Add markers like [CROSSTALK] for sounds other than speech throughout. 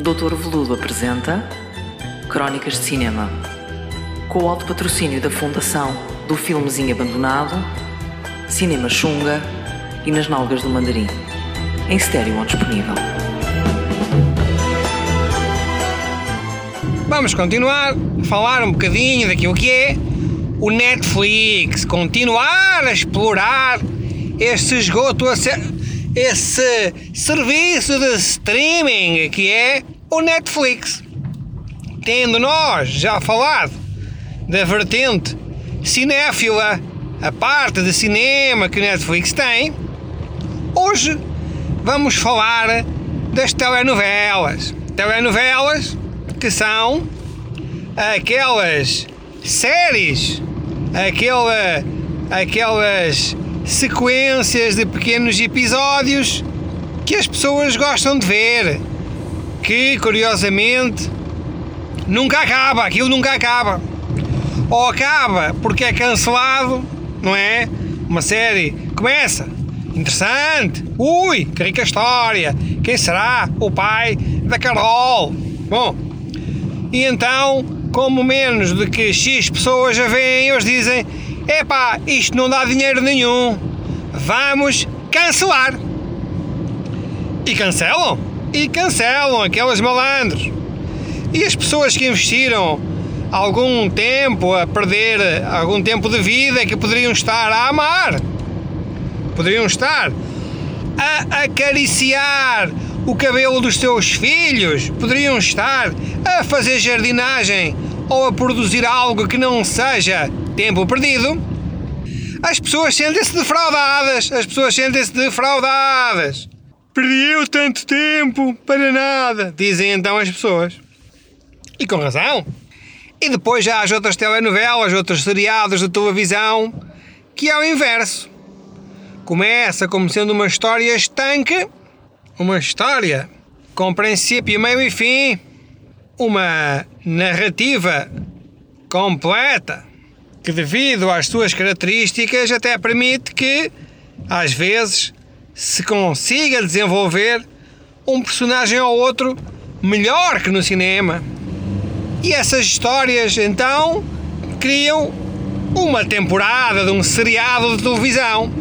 Doutor Veludo apresenta Crónicas de Cinema. Com o alto patrocínio da Fundação do Filmezinho Abandonado, Cinema Xunga e Nas Nalgas do Mandarim. Em estéreo ou disponível. Vamos continuar a falar um bocadinho daquilo que é o Netflix. Continuar a explorar esse esgoto, esse serviço de streaming que é o Netflix. Tendo nós já falado da vertente cinéfila, a parte de cinema que o Netflix tem, hoje vamos falar das telenovelas. Telenovelas que são aquelas séries, aquela, aquelas sequências de pequenos episódios que as pessoas gostam de ver, que curiosamente nunca acaba, aquilo nunca acaba. Ou acaba porque é cancelado, não é? Uma série começa, interessante, ui, que rica história, quem será o pai da Carol? Bom, e então, como menos de que X pessoas a veem, eles dizem: epá, isto não dá dinheiro nenhum, vamos cancelar. E cancelam? E cancelam aqueles malandros. E as pessoas que investiram algum tempo a perder, algum tempo de vida que poderiam estar a amar, poderiam estar a acariciar o cabelo dos seus filhos, poderiam estar a fazer jardinagem ou a produzir algo que não seja tempo perdido, as pessoas sentem-se defraudadas. As pessoas sentem-se defraudadas. Perdeu tanto tempo para nada, dizem então as pessoas. E com razão. E depois já há as outras telenovelas, outros seriados de televisão, que é o inverso. Começa como sendo uma história estanque, uma história com princípio, meio e fim, uma narrativa completa que, devido às suas características, até permite que, às vezes, se consiga desenvolver um personagem ou outro melhor que no cinema. E essas histórias, então, criam uma temporada de um seriado de televisão.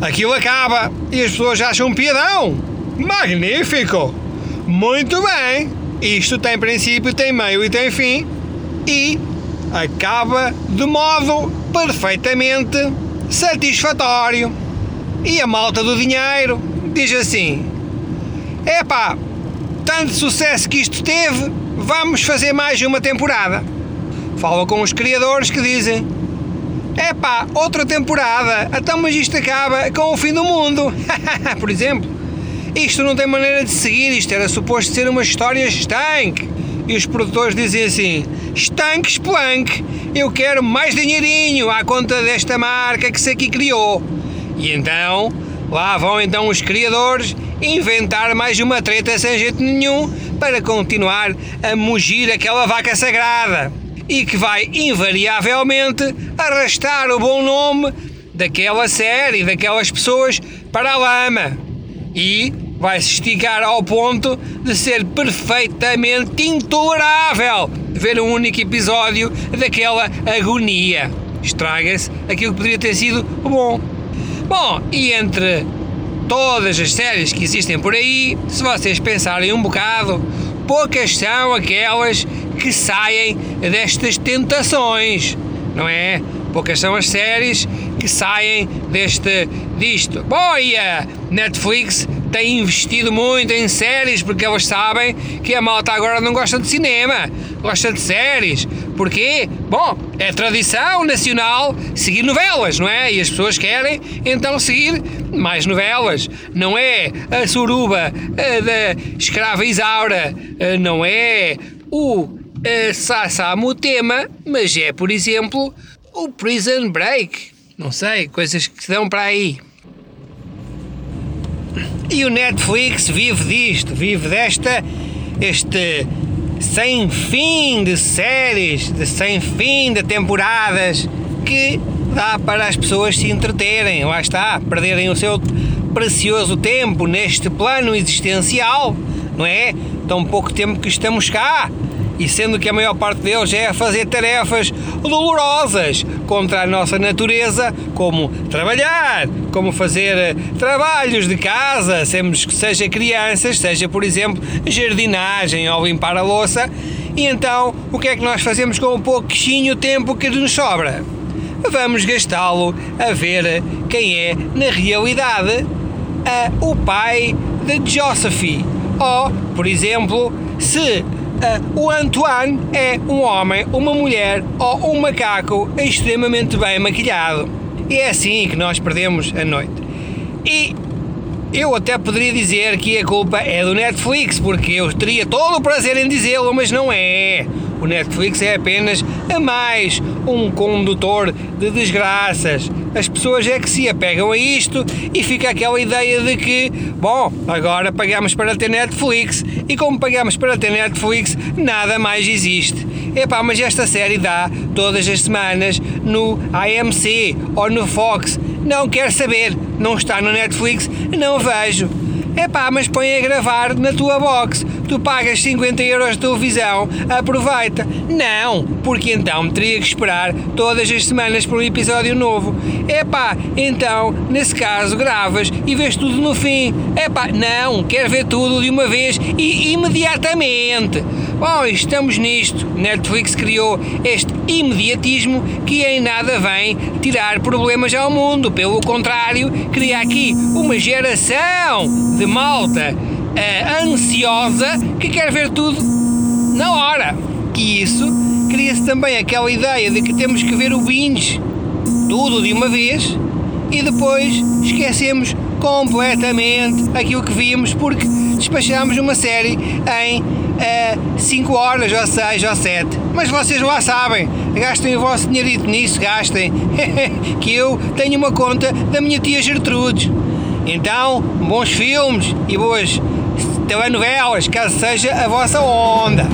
Aquilo acaba e as pessoas acham piadão. Magnífico! Muito bem! Isto tem princípio, tem meio e tem fim. E acaba de modo perfeitamente satisfatório. E a malta do dinheiro diz assim: epá, tanto sucesso que isto teve, vamos fazer mais uma temporada. Fala com os criadores que dizem: epá, outra temporada, então mas isto acaba com o fim do mundo. [LAUGHS] Por exemplo, isto não tem maneira de seguir, isto era suposto ser uma história estanque. E os produtores dizem assim: estanque, splank, eu quero mais dinheirinho à conta desta marca que se aqui criou. E então, lá vão então os criadores inventar mais uma treta sem jeito nenhum para continuar a mugir aquela vaca sagrada e que vai invariavelmente arrastar o bom nome daquela série, daquelas pessoas para a lama. E vai se esticar ao ponto de ser perfeitamente intolerável ver um único episódio daquela agonia. Estraga-se aquilo que poderia ter sido bom. Bom, e entre todas as séries que existem por aí, se vocês pensarem um bocado, poucas são aquelas que saem destas tentações, não é? Poucas são as séries que saem deste disto. Bom, e a Netflix tem investido muito em séries porque elas sabem que a malta agora não gosta de cinema, gosta de séries. Porquê? Bom, é tradição nacional seguir novelas, não é? E as pessoas querem então seguir mais novelas. Não é a suruba da escrava Isaura, não é o Sassamo tema, mas é, por exemplo, o Prison Break. Não sei, coisas que dão para aí. E o Netflix vive disto, vive desta, este sem fim de séries, de sem fim de temporadas que dá para as pessoas se entreterem, lá está, perderem o seu precioso tempo neste plano existencial, não é? Tão pouco tempo que estamos cá e sendo que a maior parte deles é a fazer tarefas dolorosas contra a nossa natureza, como trabalhar, como fazer eh, trabalhos de casa, seja crianças, seja por exemplo jardinagem ou limpar a louça. E então, o que é que nós fazemos com o pouquinho tempo que nos sobra? Vamos gastá-lo a ver quem é, na realidade, a, o pai de Josephine. Ou, por exemplo, se o Antoine é um homem, uma mulher ou um macaco extremamente bem maquilhado. E é assim que nós perdemos a noite. E eu até poderia dizer que a culpa é do Netflix, porque eu teria todo o prazer em dizê-lo, mas não é. O Netflix é apenas a mais um condutor de desgraças. As pessoas é que se apegam a isto e fica aquela ideia de que, bom, agora pagamos para ter Netflix e como pagamos para ter Netflix, nada mais existe. Epá, mas esta série dá todas as semanas no AMC ou no Fox. Não quero saber, não está no Netflix, não vejo. É pá, mas põe a gravar na tua box. Tu pagas 50 euros de televisão, aproveita. Não, porque então teria que esperar todas as semanas por um episódio novo. É pá, então, nesse caso, gravas e vês tudo no fim. É pá, não, quero ver tudo de uma vez e imediatamente. Bom, estamos nisto. Netflix criou este imediatismo que em nada vem tirar problemas ao mundo. Pelo contrário, cria aqui uma geração de malta uh, ansiosa que quer ver tudo na hora. E isso cria-se também aquela ideia de que temos que ver o binge tudo de uma vez e depois esquecemos completamente aquilo que vimos porque despachámos uma série em 5 uh, horas, ou 6 ou 7. Mas vocês lá sabem, gastem o vosso dinheirito nisso, gastem. [LAUGHS] que eu tenho uma conta da minha tia Gertrudes. Então, bons filmes e boas telenovelas, caso seja a vossa onda.